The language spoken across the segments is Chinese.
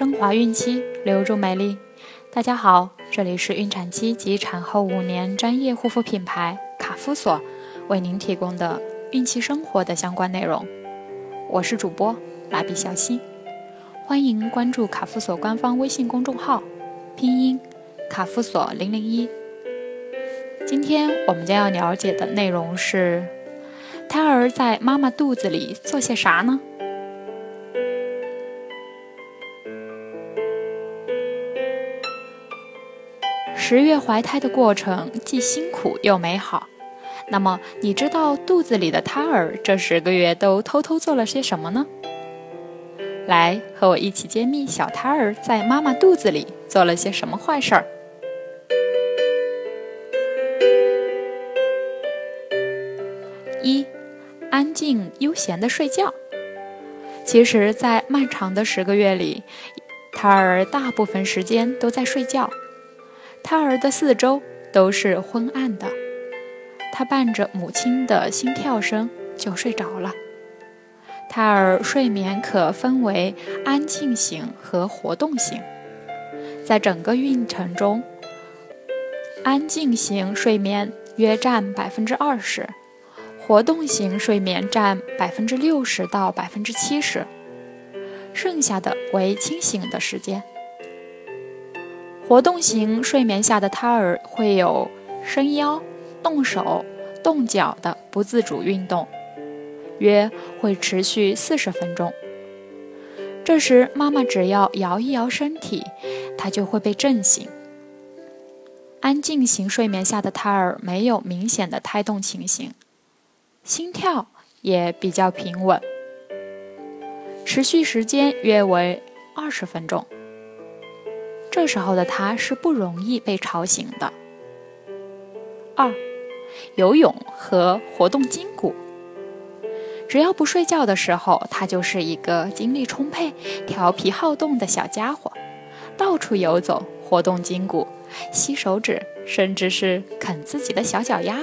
升华孕期，留住美丽。大家好，这里是孕产期及产后五年专业护肤品牌卡夫索为您提供的孕期生活的相关内容。我是主播蜡笔小新，欢迎关注卡夫索官方微信公众号，拼音卡夫索零零一。今天我们将要了解的内容是：胎儿在妈妈肚子里做些啥呢？十月怀胎的过程既辛苦又美好，那么你知道肚子里的胎儿这十个月都偷偷做了些什么呢？来和我一起揭秘小胎儿在妈妈肚子里做了些什么坏事儿。一，安静悠闲的睡觉。其实，在漫长的十个月里，胎儿大部分时间都在睡觉。胎儿的四周都是昏暗的，他伴着母亲的心跳声就睡着了。胎儿睡眠可分为安静型和活动型，在整个孕程中，安静型睡眠约占百分之二十，活动型睡眠占百分之六十到百分之七十，剩下的为清醒的时间。活动型睡眠下的胎儿会有伸腰、动手、动脚的不自主运动，约会持续四十分钟。这时，妈妈只要摇一摇身体，他就会被震醒。安静型睡眠下的胎儿没有明显的胎动情形，心跳也比较平稳，持续时间约为二十分钟。这时候的他是不容易被吵醒的。二，游泳和活动筋骨。只要不睡觉的时候，他就是一个精力充沛、调皮好动的小家伙，到处游走，活动筋骨，吸手指，甚至是啃自己的小脚丫。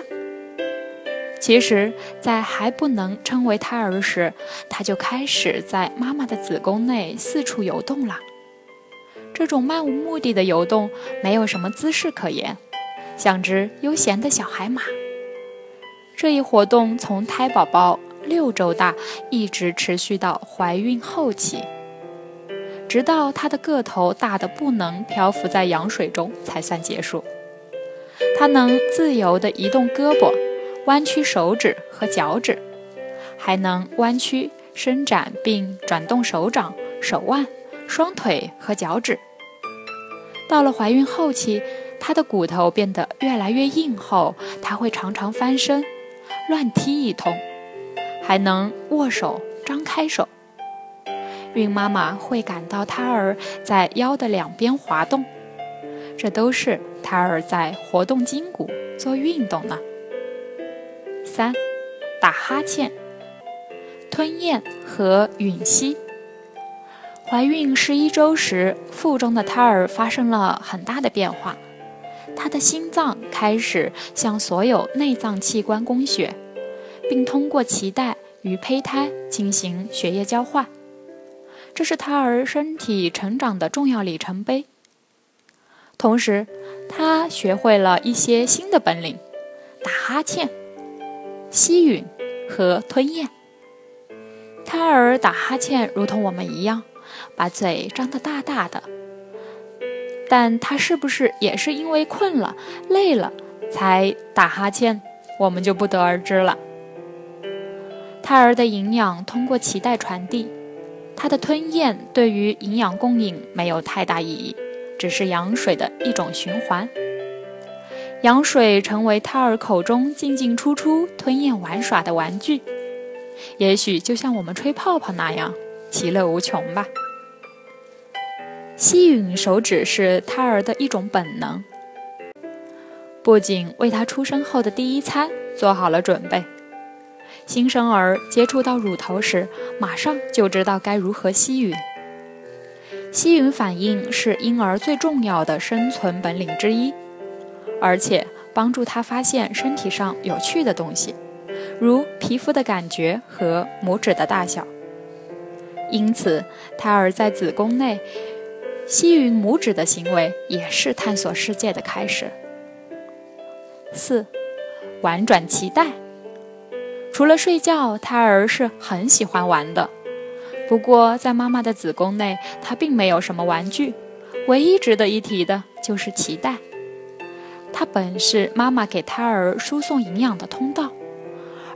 其实，在还不能称为胎儿时，他就开始在妈妈的子宫内四处游动了。这种漫无目的的游动，没有什么姿势可言，像只悠闲的小海马。这一活动从胎宝宝六周大，一直持续到怀孕后期，直到它的个头大的不能漂浮在羊水中才算结束。它能自由地移动胳膊、弯曲手指和脚趾，还能弯曲、伸展并转动手掌、手腕、双腿和脚趾。到了怀孕后期，她的骨头变得越来越硬后，她会常常翻身、乱踢一通，还能握手、张开手。孕妈妈会感到胎儿在腰的两边滑动，这都是胎儿在活动筋骨、做运动呢。三、打哈欠、吞咽和吮吸。怀孕十一周时，腹中的胎儿发生了很大的变化，他的心脏开始向所有内脏器官供血，并通过脐带与胚胎进行血液交换。这是胎儿身体成长的重要里程碑。同时，他学会了一些新的本领：打哈欠、吸吮和吞咽。胎儿打哈欠如同我们一样。把嘴张得大大的，但他是不是也是因为困了、累了才打哈欠，我们就不得而知了。胎儿的营养通过脐带传递，他的吞咽对于营养供应没有太大意义，只是羊水的一种循环。羊水成为胎儿口中进进出出、吞咽玩耍的玩具，也许就像我们吹泡泡那样，其乐无穷吧。吸吮手指是胎儿的一种本能，不仅为他出生后的第一餐做好了准备，新生儿接触到乳头时，马上就知道该如何吸吮。吸吮反应是婴儿最重要的生存本领之一，而且帮助他发现身体上有趣的东西，如皮肤的感觉和拇指的大小。因此，胎儿在子宫内。吸吮拇指的行为也是探索世界的开始。四，玩转脐带。除了睡觉，胎儿是很喜欢玩的。不过，在妈妈的子宫内，它并没有什么玩具，唯一值得一提的就是脐带。它本是妈妈给胎儿输送营养的通道，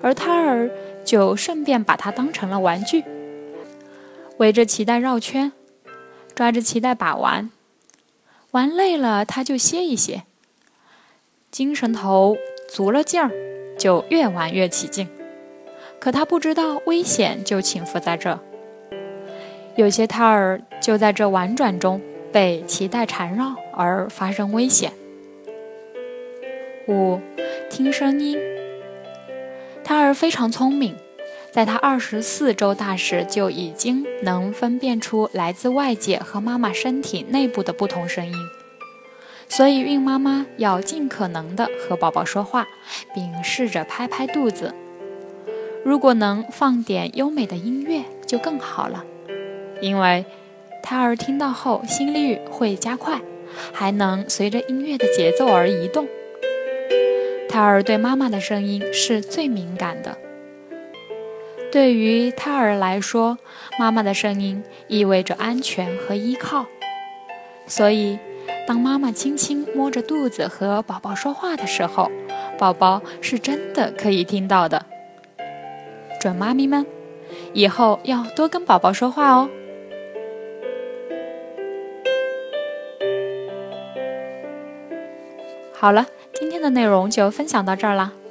而胎儿就顺便把它当成了玩具，围着脐带绕圈，抓着脐带把玩，玩累了他就歇一歇，精神头足了劲儿，就越玩越起劲。可他不知道危险就潜伏在这。有些胎儿就在这婉转中被脐带缠绕而发生危险。五，听声音。胎儿非常聪明，在他二十四周大时就已经能分辨出来自外界和妈妈身体内部的不同声音，所以孕妈妈要尽可能的和宝宝说话，并试着拍拍肚子。如果能放点优美的音乐就更好了。因为胎儿听到后心率会加快，还能随着音乐的节奏而移动。胎儿对妈妈的声音是最敏感的。对于胎儿来说，妈妈的声音意味着安全和依靠。所以，当妈妈轻轻摸着肚子和宝宝说话的时候，宝宝是真的可以听到的。准妈咪们，以后要多跟宝宝说话哦。好了，今天的内容就分享到这儿啦。